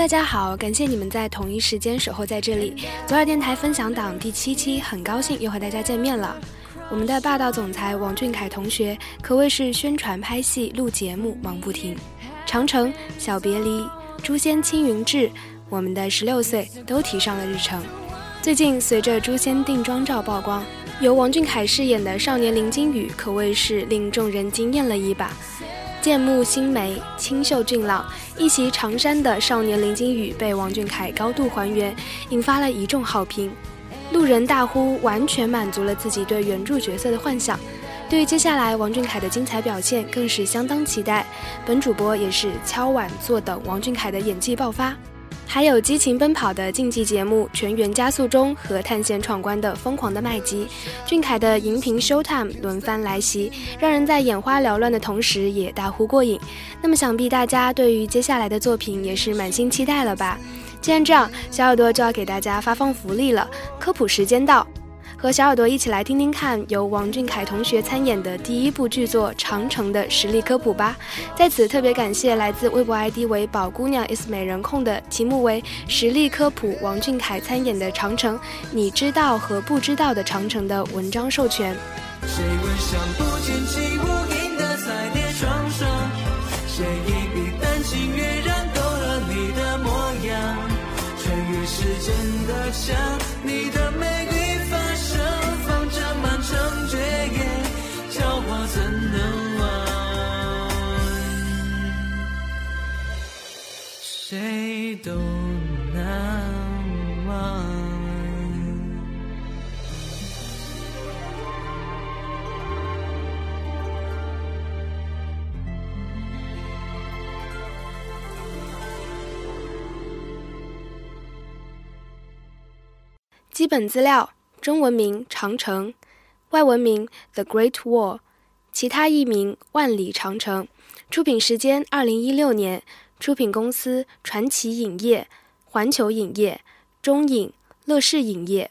大家好，感谢你们在同一时间守候在这里。左耳电台分享档第七期，很高兴又和大家见面了。我们的霸道总裁王俊凯同学可谓是宣传、拍戏、录节目忙不停。长城、小别离、诛仙、青云志，我们的十六岁都提上了日程。最近随着诛仙定妆照曝光，由王俊凯饰演的少年林金宇可谓是令众人惊艳了一把。剑目星眉，清秀俊朗，一袭长衫的少年林惊羽被王俊凯高度还原，引发了一众好评。路人大呼，完全满足了自己对原著角色的幻想。对于接下来王俊凯的精彩表现，更是相当期待。本主播也是敲碗坐等王俊凯的演技爆发。还有激情奔跑的竞技节目《全员加速中》和探险闯关的疯狂的麦基，俊凯的荧屏 show time 轮番来袭，让人在眼花缭乱的同时也大呼过瘾。那么想必大家对于接下来的作品也是满心期待了吧？既然这样，小耳朵就要给大家发放福利了，科普时间到。和小耳朵一起来听听看，由王俊凯同学参演的第一部剧作《长城》的实力科普吧。在此特别感谢来自微博 ID 为“宝姑娘 is 美人控”的题目为“实力科普王俊凯参演的《长城》，你知道和不知道的长城”的文章授权。谁闻香不见起无影的彩蝶双双？谁一笔丹青跃然勾勒你的模样？穿越时间的墙，怎能忘谁都难忘。基本资料：中文名长城，外文名 The Great Wall，其他译名万里长城。出品时间：二零一六年。出品公司：传奇影业、环球影业、中影、乐视影业。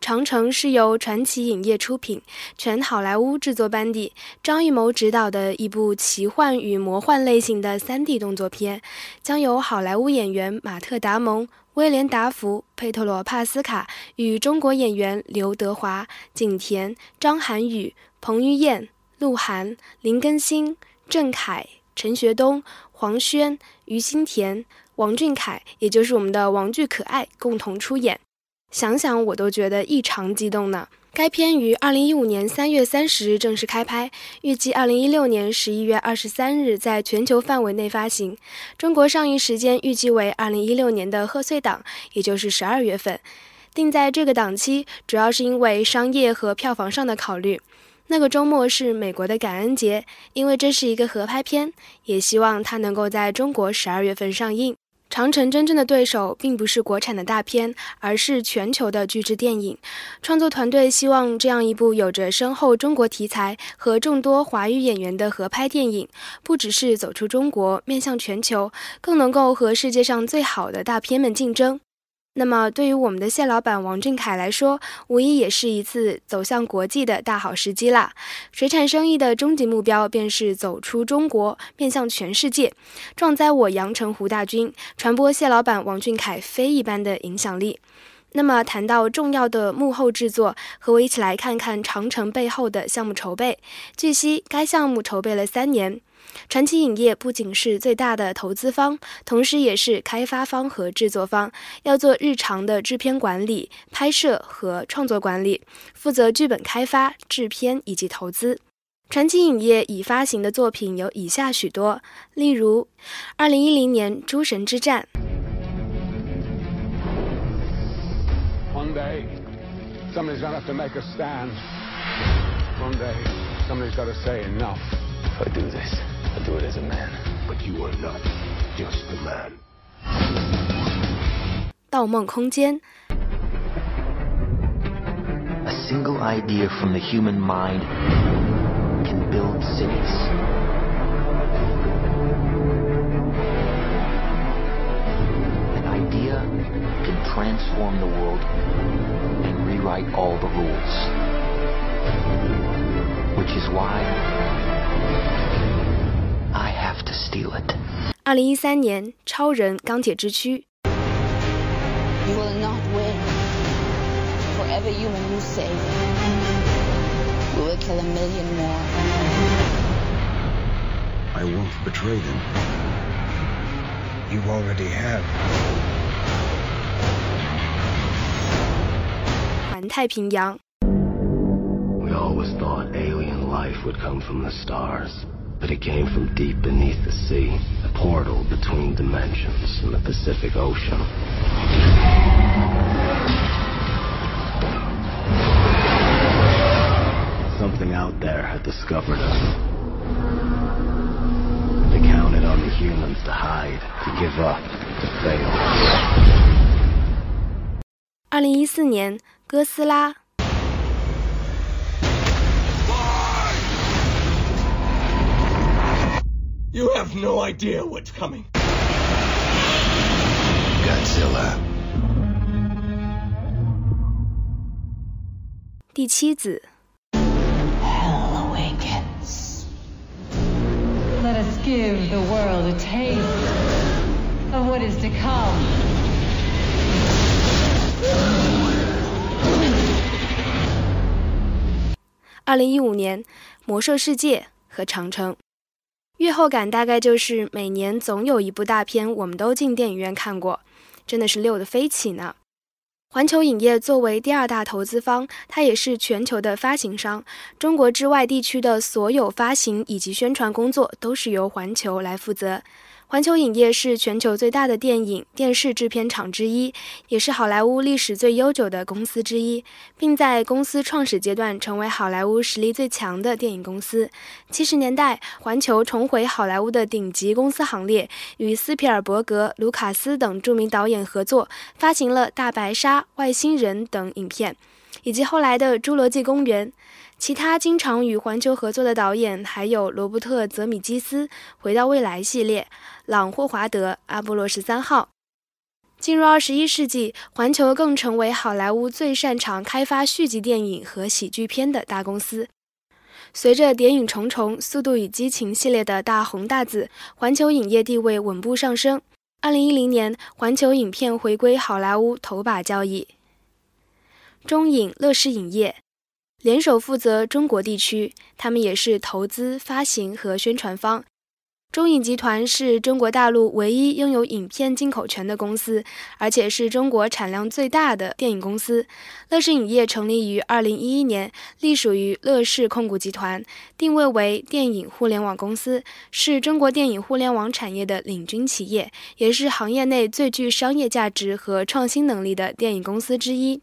长城是由传奇影业出品，全好莱坞制作班底，张艺谋执导的一部奇幻与魔幻类型的 3D 动作片，将由好莱坞演员马特·达蒙、威廉·达福、佩特罗·帕斯卡与中国演员刘德华、景甜、张涵予、彭于晏、鹿晗、林更新、郑恺、陈学冬。黄轩、于心田、王俊凯，也就是我们的王俊可爱，共同出演。想想我都觉得异常激动呢。该片于二零一五年三月三十日正式开拍，预计二零一六年十一月二十三日在全球范围内发行。中国上映时间预计为二零一六年的贺岁档，也就是十二月份。定在这个档期，主要是因为商业和票房上的考虑。那个周末是美国的感恩节，因为这是一个合拍片，也希望它能够在中国十二月份上映。长城真正的对手并不是国产的大片，而是全球的巨制电影。创作团队希望这样一部有着深厚中国题材和众多华语演员的合拍电影，不只是走出中国，面向全球，更能够和世界上最好的大片们竞争。那么，对于我们的谢老板王俊凯来说，无疑也是一次走向国际的大好时机啦。水产生意的终极目标便是走出中国，面向全世界，壮哉我阳澄湖大军，传播谢老板王俊凯非一般的影响力。那么，谈到重要的幕后制作，和我一起来看看长城背后的项目筹备。据悉，该项目筹备了三年。传奇影业不仅是最大的投资方，同时也是开发方和制作方，要做日常的制片管理、拍摄和创作管理，负责剧本开发、制片以及投资。传奇影业已发行的作品有以下许多，例如2010年《诸神之战》。One day, somebody's gonna have to make a stand. One day, somebody's got to say enough. If I do this. I'll do it as a man. But you are not just a man. 盗梦空间。A single idea from the human mind can build cities. An idea can transform the world and rewrite all the rules. Which is why steal it. 二零一三年，超人钢铁之躯。You will not win. For every human you save, we will kill a million more. I won't betray them. You already have. 环太平洋。 We always thought alien life would come from the stars, but it came from deep beneath the sea, a portal between dimensions in the Pacific Ocean. Something out there had discovered us. They counted on the humans to hide, to give up, to fail. 二零一四年，哥斯拉。 You have no idea what's coming. Godzilla. 第七子。Hell awakens. Let us give the world a taste of what is to come. 二零一五年，《魔兽世界》和《长城》。阅后感大概就是每年总有一部大片我们都进电影院看过，真的是溜得飞起呢。环球影业作为第二大投资方，它也是全球的发行商。中国之外地区的所有发行以及宣传工作都是由环球来负责。环球影业是全球最大的电影、电视制片厂之一，也是好莱坞历史最悠久的公司之一，并在公司创始阶段成为好莱坞实力最强的电影公司。七十年代，环球重回好莱坞的顶级公司行列，与斯皮尔伯格、卢卡斯等著名导演合作，发行了《大白鲨》《外星人》等影片，以及后来的《侏罗纪公园》。其他经常与环球合作的导演还有罗伯特·泽米基斯《回到未来》系列、朗·霍华德《阿波罗十三号》。进入二十一世纪，环球更成为好莱坞最擅长开发续集电影和喜剧片的大公司。随着《谍影重重》《速度与激情》系列的大红大紫，环球影业地位稳步上升。二零一零年，环球影片回归好莱坞头把交椅。中影乐视影业。联手负责中国地区，他们也是投资、发行和宣传方。中影集团是中国大陆唯一拥有影片进口权的公司，而且是中国产量最大的电影公司。乐视影业成立于二零一一年，隶属于乐视控股集团，定位为电影互联网公司，是中国电影互联网产业的领军企业，也是行业内最具商业价值和创新能力的电影公司之一。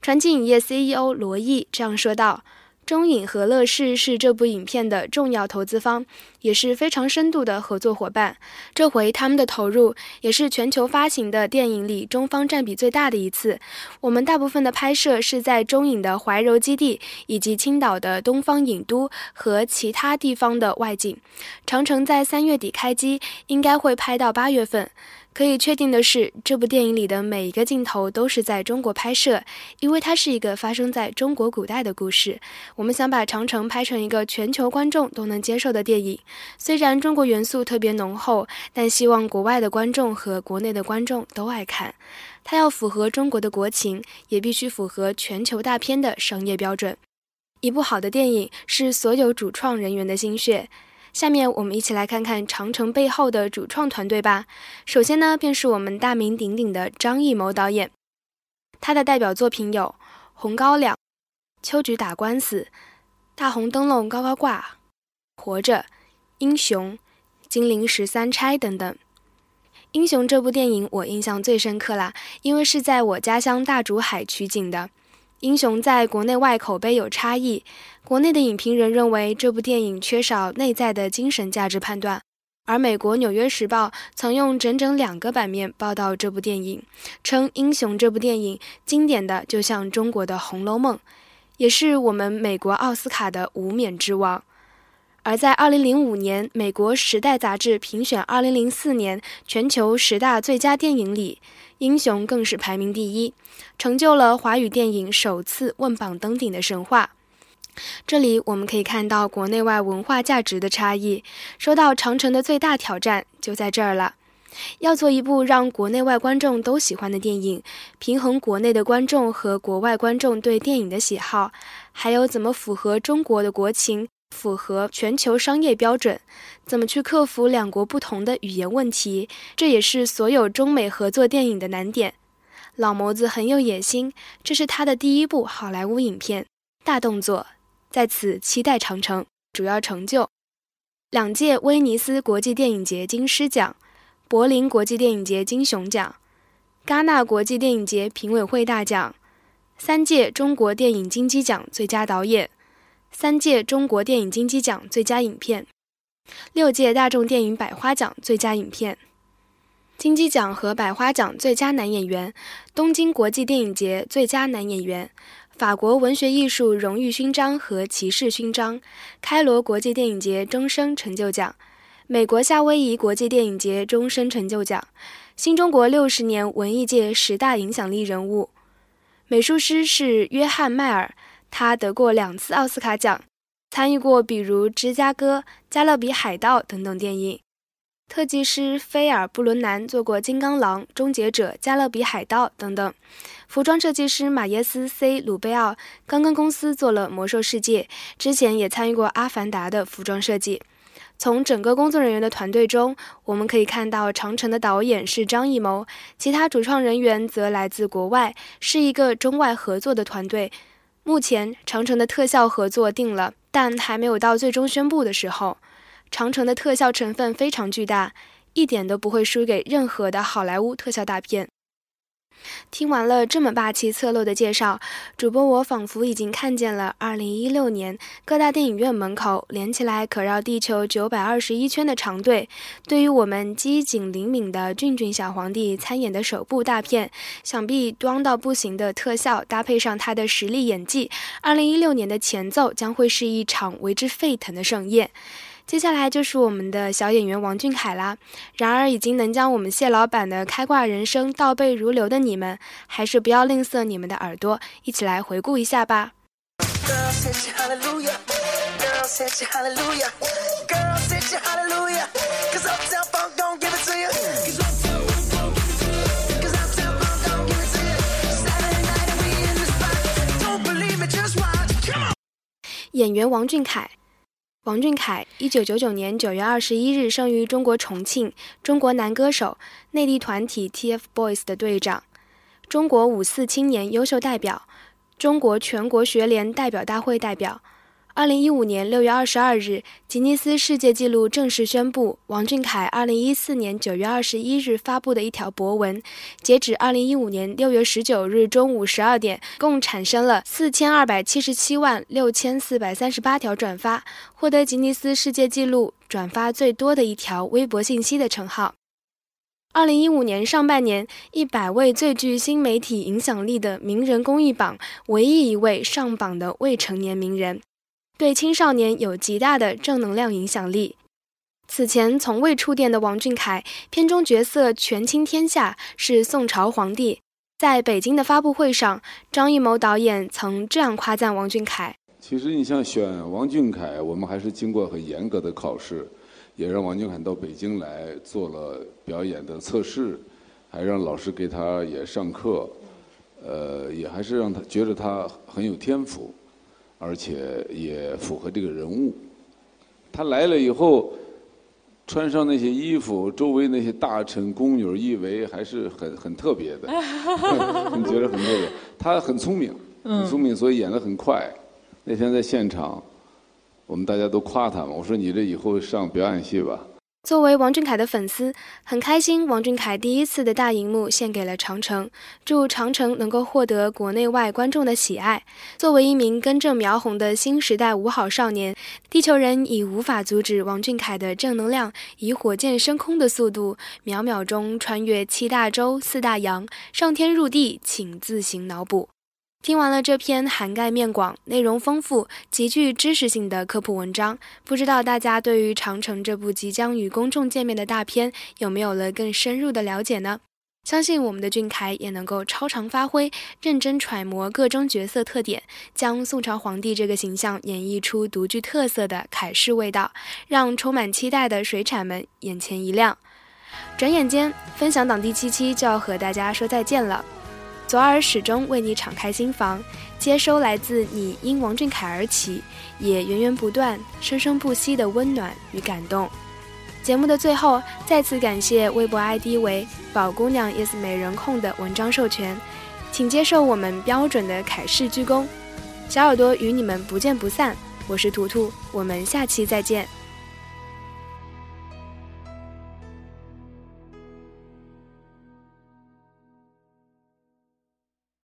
传奇影业 CEO 罗毅这样说道：“中影和乐视是这部影片的重要投资方，也是非常深度的合作伙伴。这回他们的投入也是全球发行的电影里中方占比最大的一次。我们大部分的拍摄是在中影的怀柔基地，以及青岛的东方影都和其他地方的外景。长城在三月底开机，应该会拍到八月份。”可以确定的是，这部电影里的每一个镜头都是在中国拍摄，因为它是一个发生在中国古代的故事。我们想把长城拍成一个全球观众都能接受的电影，虽然中国元素特别浓厚，但希望国外的观众和国内的观众都爱看。它要符合中国的国情，也必须符合全球大片的商业标准。一部好的电影是所有主创人员的心血。下面我们一起来看看长城背后的主创团队吧。首先呢，便是我们大名鼎鼎的张艺谋导演，他的代表作品有《红高粱》《秋菊打官司》《大红灯笼高高挂》《活着》《英雄》《金陵十三钗》等等。《英雄》这部电影我印象最深刻啦，因为是在我家乡大竹海取景的。英雄在国内外口碑有差异，国内的影评人认为这部电影缺少内在的精神价值判断，而美国《纽约时报》曾用整整两个版面报道这部电影，称《英雄》这部电影经典的就像中国的《红楼梦》，也是我们美国奥斯卡的无冕之王。而在2005年，美国《时代》杂志评选2004年全球十大最佳电影里，《英雄》更是排名第一，成就了华语电影首次问榜登顶的神话。这里我们可以看到国内外文化价值的差异。说到长城的最大挑战，就在这儿了。要做一部让国内外观众都喜欢的电影，平衡国内的观众和国外观众对电影的喜好，还有怎么符合中国的国情，符合全球商业标准，怎么去克服两国不同的语言问题，这也是所有中美合作电影的难点。老谋子很有野心，这是他的第一部好莱坞影片，大动作，在此期待长城。主要成就：两届威尼斯国际电影节金狮奖。柏林国际电影节金熊奖、戛纳国际电影节评委会大奖、三届中国电影金鸡奖最佳导演、三届中国电影金鸡奖最佳影片、六届大众电影百花奖最佳影片、金鸡奖和百花奖最佳男演员、东京国际电影节最佳男演员、法国文学艺术荣誉勋章和骑士勋章、开罗国际电影节终身成就奖。美国夏威夷国际电影节终身成就奖，新中国六十年文艺界十大影响力人物，美术师是约翰迈尔，他得过两次奥斯卡奖，参与过比如《芝加哥》《加勒比海盗》等等电影。特技师菲尔布伦南做过《金刚狼》《终结者》《加勒比海盗》等等。服装设计师马耶斯 ·C· 鲁贝奥刚跟公司做了《魔兽世界》，之前也参与过《阿凡达》的服装设计。从整个工作人员的团队中，我们可以看到长城的导演是张艺谋，其他主创人员则来自国外，是一个中外合作的团队。目前长城的特效合作定了，但还没有到最终宣布的时候。长城的特效成分非常巨大，一点都不会输给任何的好莱坞特效大片。听完了这么霸气侧漏的介绍，主播我仿佛已经看见了2016年各大电影院门口连起来可绕地球921圈的长队。对于我们机警灵敏的俊俊小皇帝参演的首部大片，想必端到不行的特效搭配上他的实力演技，2016年的前奏将会是一场为之沸腾的盛宴。接下来就是我们的小演员王俊凯啦。然而，已经能将我们谢老板的开挂人生倒背如流的你们，还是不要吝啬你们的耳朵，一起来回顾一下吧。演员王俊凯。王俊凯，一九九九年九月二十一日生于中国重庆，中国男歌手，内地团体 TFBOYS 的队长，中国五四青年优秀代表，中国全国学联代表大会代表。二零一五年六月二十二日，吉尼斯世界纪录正式宣布，王俊凯二零一四年九月二十一日发布的一条博文，截止二零一五年六月十九日中午十二点，共产生了四千二百七十七万六千四百三十八条转发，获得吉尼斯世界纪录转发最多的一条微博信息的称号。二零一五年上半年，一百位最具新媒体影响力的名人公益榜，唯一一位上榜的未成年名人。对青少年有极大的正能量影响力。此前从未触电的王俊凯，片中角色权倾天下，是宋朝皇帝。在北京的发布会上，张艺谋导演曾这样夸赞王俊凯：“其实你像选王俊凯，我们还是经过很严格的考试，也让王俊凯到北京来做了表演的测试，还让老师给他也上课，呃，也还是让他觉得他很有天赋。”而且也符合这个人物。他来了以后，穿上那些衣服，周围那些大臣宫女以为还是很很特别的，你觉得很特别。他很聪明，很聪明，所以演得很快。那天在现场，我们大家都夸他嘛。我说：“你这以后上表演系吧。”作为王俊凯的粉丝，很开心王俊凯第一次的大荧幕献给了长城，祝长城能够获得国内外观众的喜爱。作为一名根正苗红的新时代五好少年，地球人已无法阻止王俊凯的正能量以火箭升空的速度，秒秒钟穿越七大洲四大洋，上天入地，请自行脑补。听完了这篇涵盖面广、内容丰富、极具知识性的科普文章，不知道大家对于《长城》这部即将与公众见面的大片有没有了更深入的了解呢？相信我们的俊凯也能够超常发挥，认真揣摩各中角色特点，将宋朝皇帝这个形象演绎出独具特色的凯式味道，让充满期待的水产们眼前一亮。转眼间，分享党第七期就要和大家说再见了。左耳始终为你敞开心房，接收来自你因王俊凯而起，也源源不断、生生不息的温暖与感动。节目的最后，再次感谢微博 ID 为“宝姑娘 is 美人控”的文章授权，请接受我们标准的凯式鞠躬。小耳朵与你们不见不散，我是图图，我们下期再见。